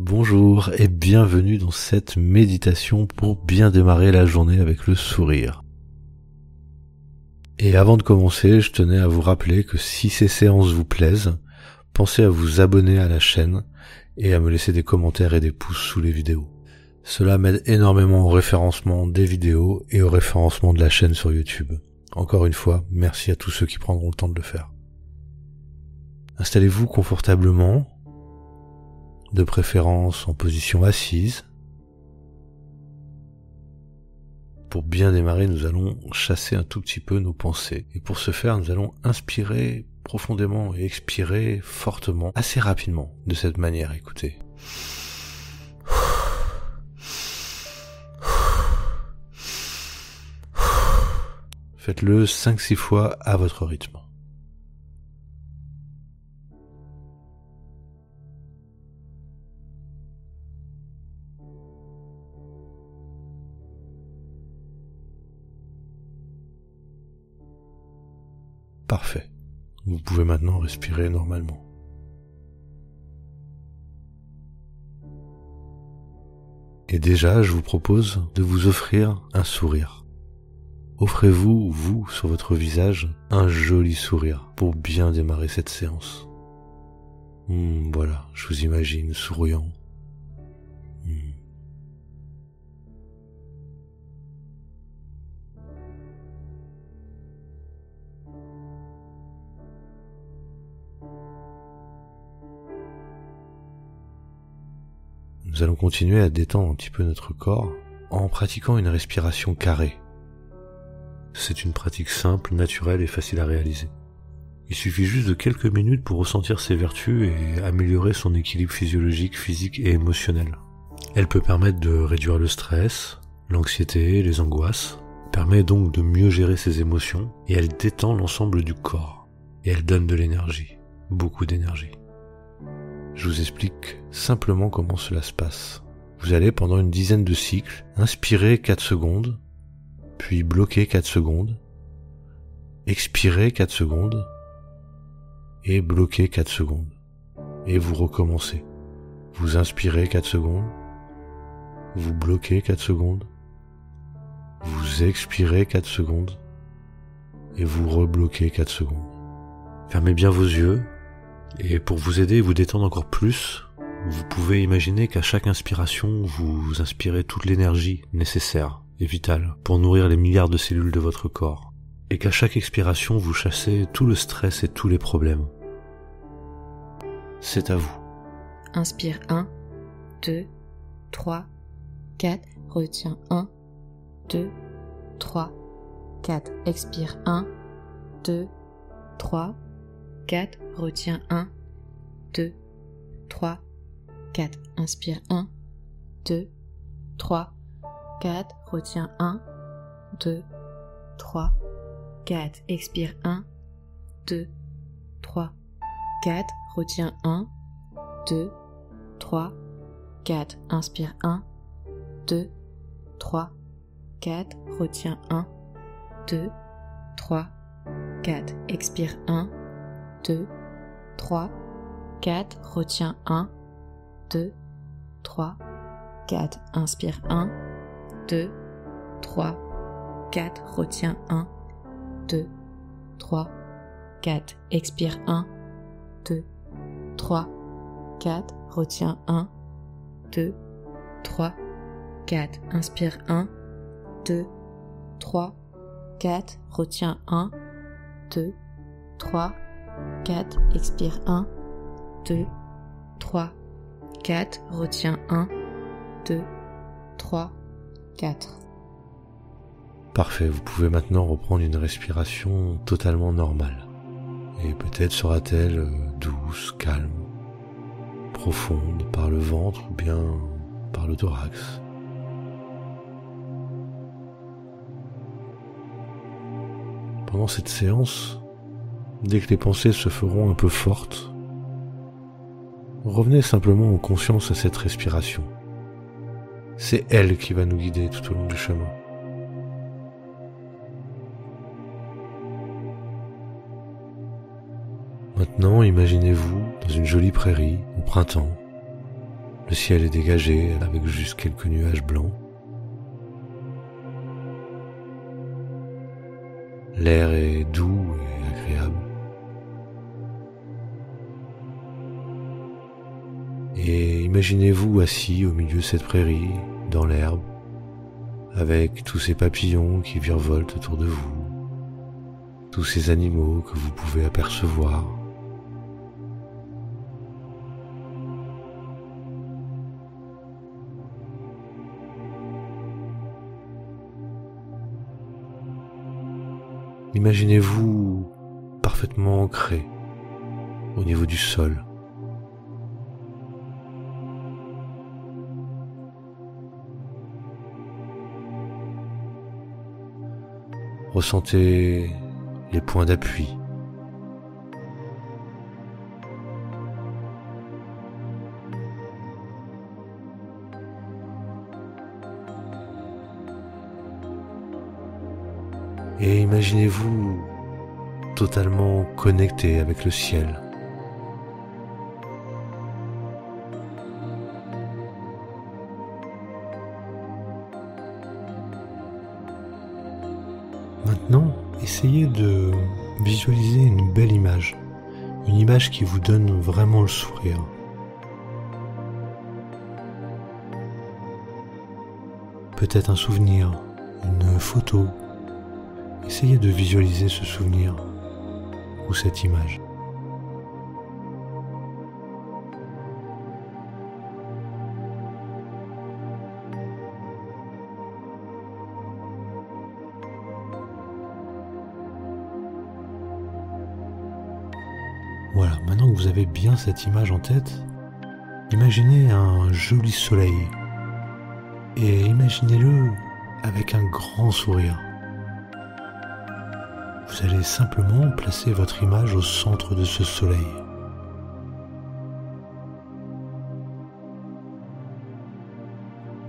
Bonjour et bienvenue dans cette méditation pour bien démarrer la journée avec le sourire. Et avant de commencer, je tenais à vous rappeler que si ces séances vous plaisent, pensez à vous abonner à la chaîne et à me laisser des commentaires et des pouces sous les vidéos. Cela m'aide énormément au référencement des vidéos et au référencement de la chaîne sur YouTube. Encore une fois, merci à tous ceux qui prendront le temps de le faire. Installez-vous confortablement de préférence en position assise. Pour bien démarrer, nous allons chasser un tout petit peu nos pensées. Et pour ce faire, nous allons inspirer profondément et expirer fortement, assez rapidement, de cette manière, écoutez. Faites-le 5-6 fois à votre rythme. Parfait. Vous pouvez maintenant respirer normalement. Et déjà, je vous propose de vous offrir un sourire. Offrez-vous, vous, sur votre visage, un joli sourire pour bien démarrer cette séance. Hmm, voilà, je vous imagine souriant, nous allons continuer à détendre un petit peu notre corps en pratiquant une respiration carrée. C'est une pratique simple, naturelle et facile à réaliser. Il suffit juste de quelques minutes pour ressentir ses vertus et améliorer son équilibre physiologique, physique et émotionnel. Elle peut permettre de réduire le stress, l'anxiété, les angoisses, permet donc de mieux gérer ses émotions et elle détend l'ensemble du corps. Et elle donne de l'énergie, beaucoup d'énergie. Je vous explique simplement comment cela se passe. Vous allez pendant une dizaine de cycles inspirer 4 secondes, puis bloquer 4 secondes, expirer 4 secondes et bloquer 4 secondes. Et vous recommencez. Vous inspirez 4 secondes, vous bloquez 4 secondes, vous expirez 4 secondes et vous rebloquez 4 secondes. Fermez bien vos yeux et pour vous aider et vous détendre encore plus, vous pouvez imaginer qu'à chaque inspiration, vous inspirez toute l'énergie nécessaire et vitale pour nourrir les milliards de cellules de votre corps. Et qu'à chaque expiration, vous chassez tout le stress et tous les problèmes. C'est à vous. Inspire 1, 2, 3, 4. Retiens 1, 2, 3, 4. Expire 1, 2, 3, 4, retiens 1, 2, 3, 4, inspire 1, 2, 3, 4, retiens 1, 2, 3, 4, expire 1, 2, 3, 4, retiens 1, 2, 3, 4, inspire 1, 2, 3, 4, retiens 1, 2, 3, 4, expire 1, 2, 3, 4, retiens 1, 2, 3, 4, inspire 1, 2, 3, 4, retiens 1, 2, 3, 4, expire 1, 2, 3, 4, retiens 1, 2, 3, 4, inspire 1, 2, 3, 4, retiens 1, 2, 3, 4, expire 1, 2, 3, 4, retiens 1, 2, 3, 4. Parfait, vous pouvez maintenant reprendre une respiration totalement normale. Et peut-être sera-t-elle euh, douce, calme, profonde par le ventre ou bien par le thorax. Pendant cette séance, Dès que les pensées se feront un peu fortes, revenez simplement en conscience à cette respiration. C'est elle qui va nous guider tout au long du chemin. Maintenant, imaginez-vous dans une jolie prairie au printemps, Le ciel est dégagé avec juste quelques nuages blancs. L'air est doux imaginez-vous assis au milieu de cette prairie, dans l'herbe, avec tous ces papillons qui virevoltent autour de vous, tous ces animaux que vous pouvez apercevoir. Imaginez-vous parfaitement ancré au niveau du sol. Ressentez les points d'appui. Et imaginez-vous totalement connecté avec le ciel. Essayez de visualiser une belle image, une image qui vous donne vraiment le sourire. Peut-être un souvenir, une photo. Essayez de visualiser ce souvenir ou cette image. Voilà, maintenant que vous avez bien cette image en tête, imaginez un joli soleil et imaginez-le avec un grand sourire. Vous allez simplement placer votre image au centre de ce soleil.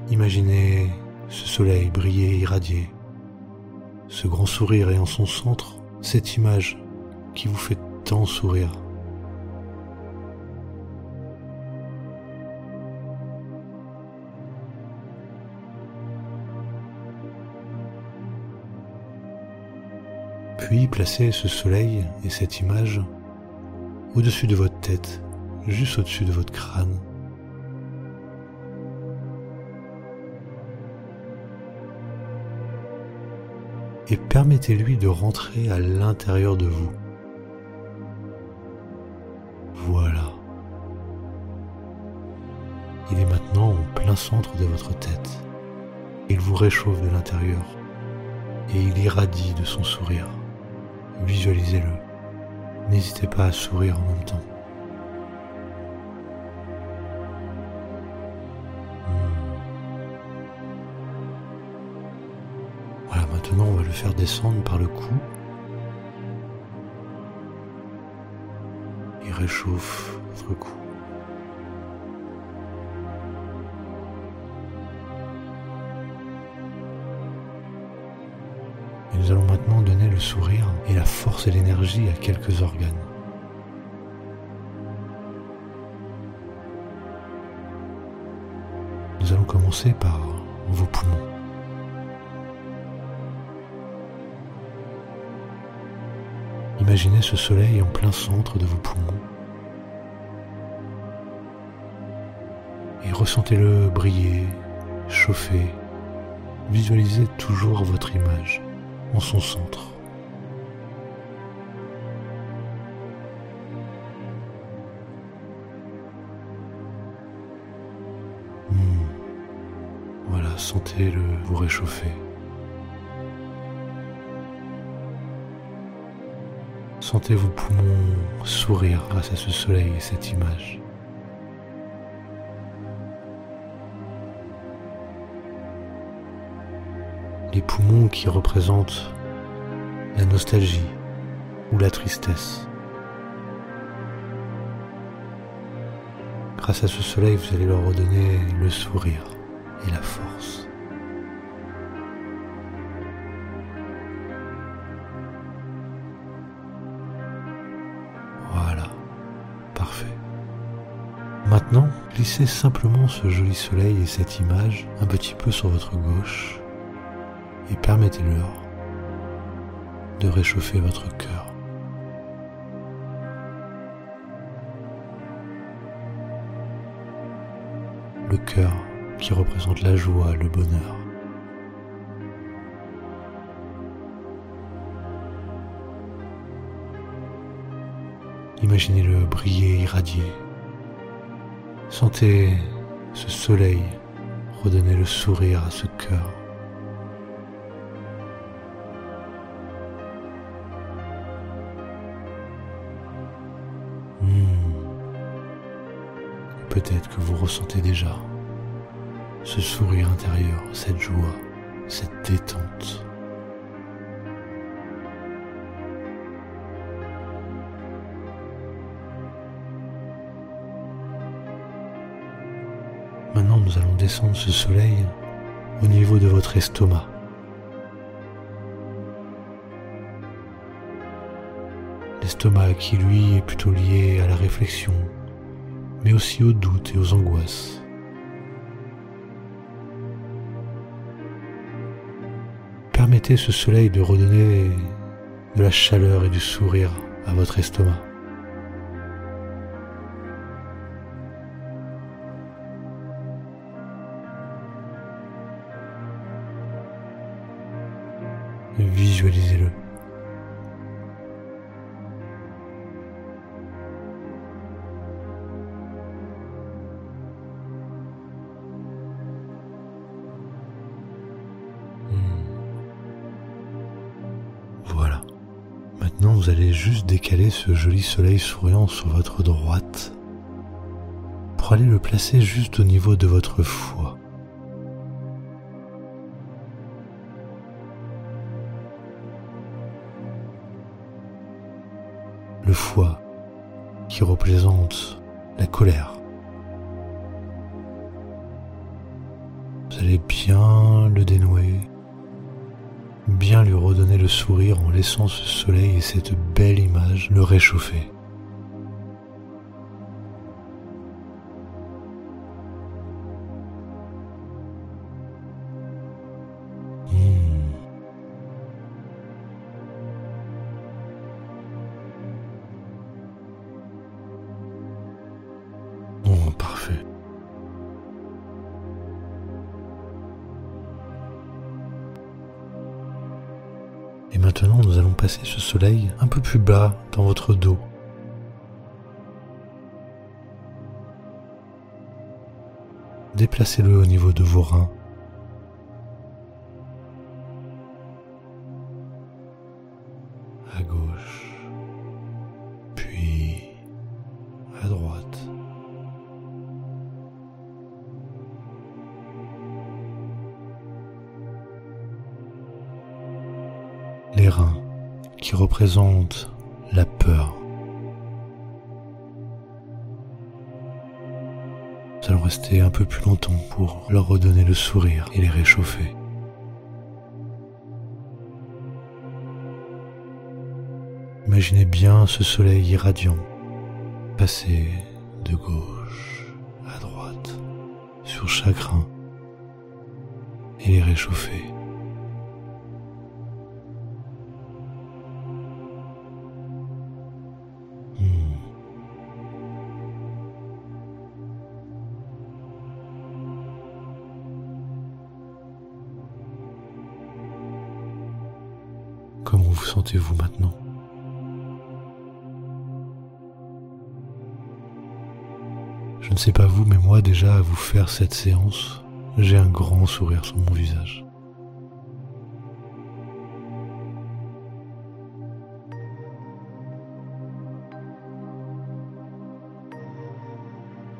Imaginez ce soleil briller irradier, ce grand sourire et en son centre, cette image qui vous fait tant sourire. Placez ce soleil et cette image au-dessus de votre tête, juste au-dessus de votre crâne. Et permettez-lui de rentrer à l'intérieur de vous. Voilà. Il est maintenant au plein centre de votre tête. Il vous réchauffe de l'intérieur et il irradie de son sourire. Visualisez-le. N'hésitez pas à sourire en même temps. Hmm. Voilà, maintenant on va le faire descendre par le cou. Il réchauffe votre cou. Et nous allons maintenant donner le sourire et la force et l'énergie à quelques organes. Nous allons commencer par vos poumons. Imaginez ce soleil en plein centre de vos poumons et ressentez-le briller, chauffer. Visualisez toujours votre image en son centre. Hmm. Voilà, sentez-le vous réchauffer. Sentez vos poumons sourire grâce à ce soleil et cette image. Poumons qui représentent la nostalgie ou la tristesse. Grâce à ce soleil, vous allez leur redonner le sourire et la force. Voilà, parfait. Maintenant, glissez simplement ce joli soleil et cette image un petit peu sur votre gauche et permettez-leur de réchauffer votre cœur. Le cœur qui représente la joie, le bonheur. Imaginez-le briller, irradier. Sentez ce soleil redonner le sourire à ce cœur. Vous ressentez déjà ce sourire intérieur, cette joie, cette détente. Maintenant, nous allons descendre ce soleil au niveau de votre estomac. L'estomac qui, lui, est plutôt lié à la réflexion, mais aussi aux doutes et aux angoisses. Permettez ce soleil de redonner de la chaleur et du sourire à votre estomac. Visualisez-le. Allez juste décaler ce joli soleil souriant sur votre droite pour aller le placer juste au niveau de votre foie. le foie qui représente la colère. Vous allez bien le dénouer, bien lui redonner le sourire en laissant ce soleil et cette belle image le réchauffer. Et maintenant, nous allons passer ce soleil un peu plus bas dans votre dos. Déplacez-le au niveau de vos reins. La peur. Nous allons rester un peu plus longtemps pour leur redonner le sourire et les réchauffer. Imaginez bien ce soleil irradiant passer de gauche à droite sur chaque rein et les réchauffer. Comment vous sentez-vous maintenant Je ne sais pas vous, mais moi déjà à vous faire cette séance, j'ai un grand sourire sur mon visage.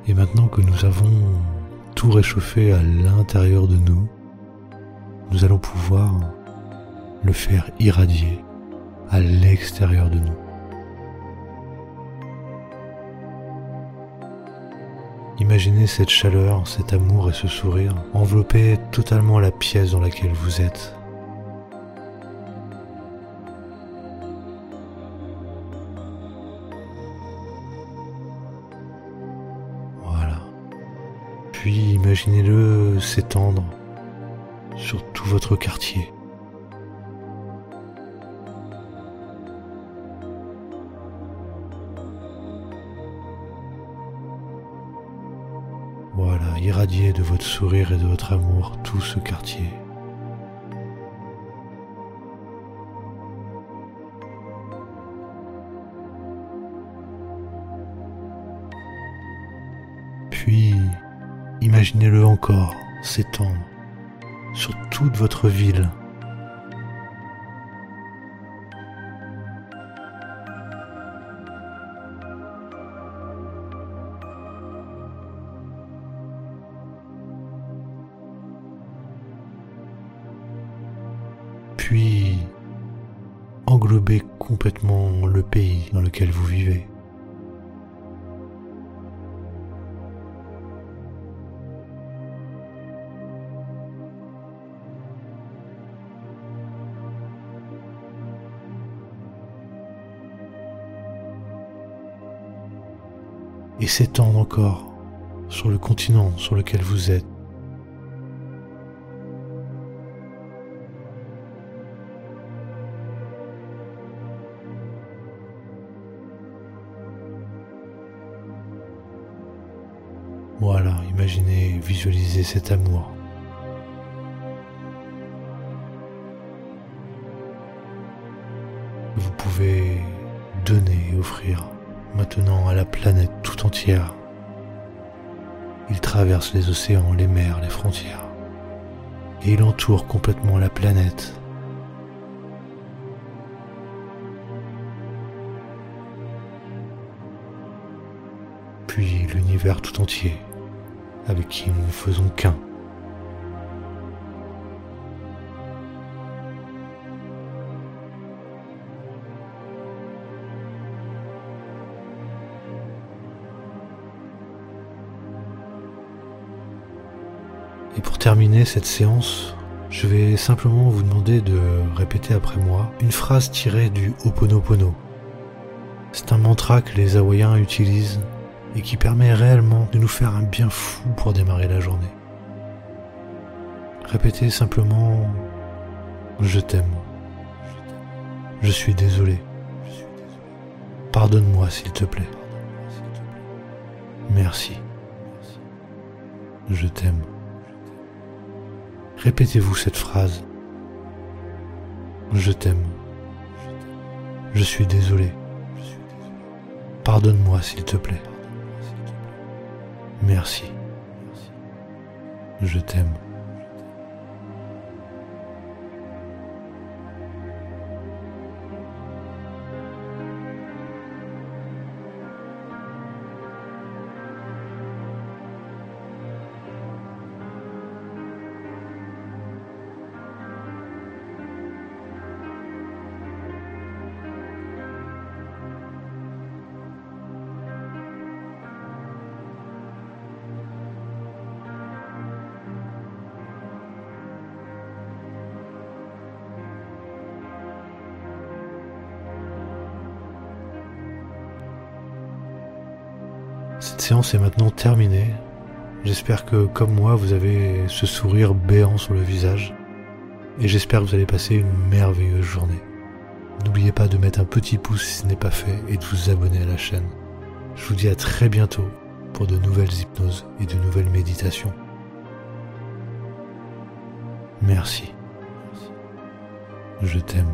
Et maintenant que nous avons tout réchauffé à l'intérieur de nous, nous allons pouvoir le faire irradier à l'extérieur de nous. Imaginez cette chaleur, cet amour et ce sourire envelopper totalement la pièce dans laquelle vous êtes. Voilà. Puis imaginez-le s'étendre sur tout votre quartier. Voilà, irradiez de votre sourire et de votre amour tout ce quartier. Puis, imaginez-le encore s'étendre sur toute votre ville. Puis, englober complètement le pays dans lequel vous vivez. et s'étendre encore sur le continent sur lequel vous êtes. Voilà, imaginez, visualisez cet amour. Vous pouvez donner et offrir maintenant à la planète tout entière. Il traverse les océans, les mers, les frontières, et il entoure complètement la planète. Puis l'univers tout entier, avec qui nous ne faisons qu'un. Et pour terminer cette séance, je vais simplement vous demander de répéter après moi une phrase tirée du Ho'oponopono. C'est un mantra que les Hawaïens utilisent et qui permet réellement de nous faire un bien fou pour démarrer la journée. Répétez simplement Je t'aime. Je suis désolé. Pardonne-moi s'il te plaît. Merci. Je t'aime. Répétez-vous cette phrase. Je t'aime. Je suis désolé. Pardonne-moi s'il te plaît. Merci. Je t'aime. Cette séance est maintenant terminée. J'espère que, comme moi, vous avez ce sourire béant sur le visage. Et j'espère que vous allez passer une merveilleuse journée. N'oubliez pas de mettre un petit pouce si ce n'est pas fait et de vous abonner à la chaîne. Je vous dis à très bientôt pour de nouvelles hypnoses et de nouvelles méditations. Merci. Je t'aime.